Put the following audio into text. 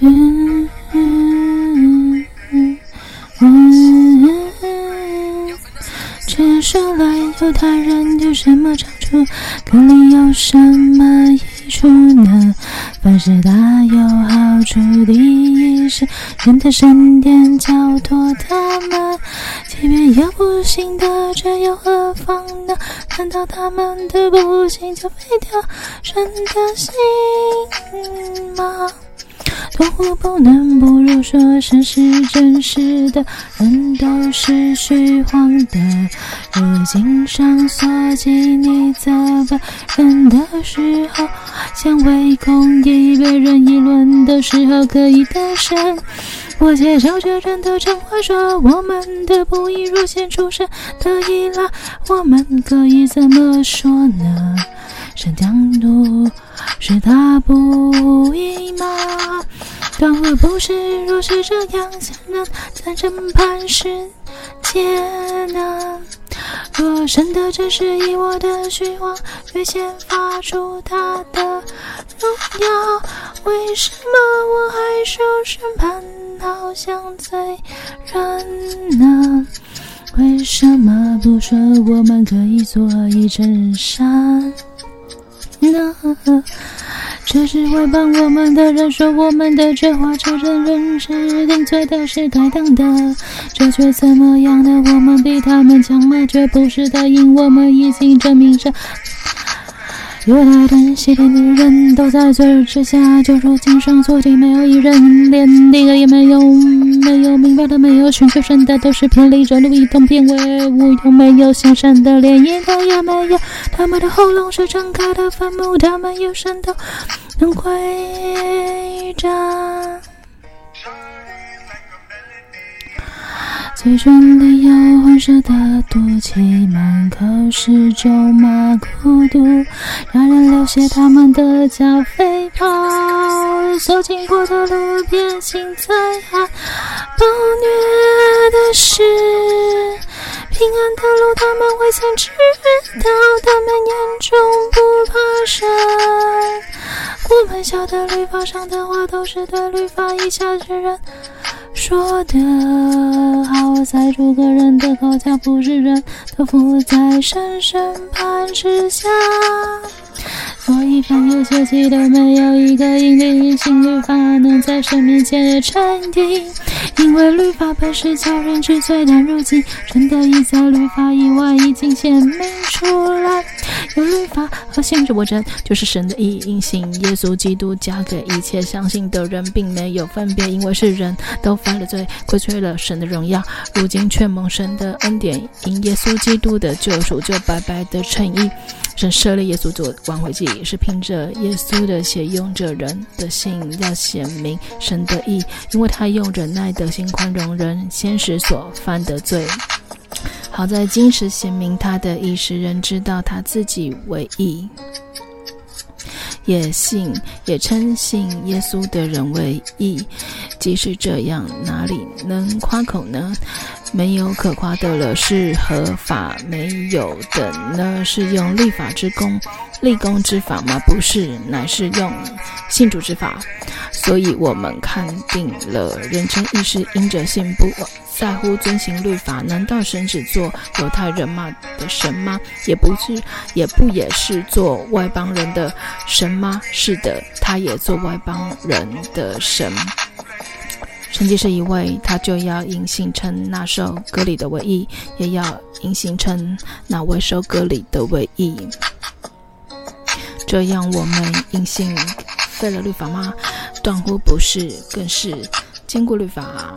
嗯嗯嗯嗯嗯，接下来犹太人有什么长处？割礼有什么益处呢？凡事大有好处，第一是神的圣殿交托他们，即便有不信的，这又何妨呢？难道他们的不信就废掉神的信吗？断乎不能不如说，神是真实的，人都是虚谎的。如今上所记，你责备人的时候，像为公义被人议论的时候，可以得胜。我接受这人的真话说，我们的不义若显出神的义来，我们可以怎么说呢？神将怒，是他不义吗？当我不是，若是这样，怎能在审判世界呢？若神的真实以我的虚妄越显发出他的荣耀，为什么我还受审判，好像罪人呢？为什么不说我们可以作义真善？呢？这是毁谤我们的人说我们的这话，这人人是定罪的，是该当的。这却怎么样呢？我们比他们强吗？绝不是的，因我们已经证明着。犹太人、希腊的人都在罪之下，就如今上所记，没有一人，连一个也没有，没有明白的，没有寻求神的，都是偏离着路，一同变为无有，没有行善的，连一个也没有。他们的喉咙是敞开的坟墓，他们有神都能窥着。嘴唇里有浑浊的毒气，满口是咒骂孤独，让人流血他们的脚飞跑。所经过的路边心在喊，暴虐的是平安的路，他们未曾知道，他们眼中不怕神。我们晓得律法上的话，都是对律法以下之人说的，好在诸个人的口将不是人都伏在神审判之下。所以，凡有血气的，没有一个因凭信律法能在神面前称义，因为律法本是叫人知罪，但如今神的义在律法以外已经显明出来。有律法和限制我真，就是神的义，因信耶稣基督加给一切相信的人，并没有分别，因为是人都犯了罪，亏缺了神的荣耀，如今却蒙神的恩典，因耶稣基督的救赎，就白白的称义。神设立耶稣做挽回祭，是凭着耶稣的血，用着人的信，要显明神的义，因为他用忍耐的心宽容人先时所犯的罪，好在今时显明他的义，使人知道他自己为义，也信也称信耶稣的人为义。即使这样，哪里能夸口呢？没有可夸的了，是合法没有的呢？是用立法之功、立功之法吗？不是，乃是用信主之法。所以我们看定了，人称义是因着信，不在乎遵行律法。难道神只做犹太人吗的神吗？也不是，也不也是做外邦人的神吗？是的，他也做外邦人的神。成绩是一位，他就要因信成那首歌里的唯一，也要因信成那未受割礼的唯一。这样，我们因信废了律法吗？断乎不是，更是坚固律法。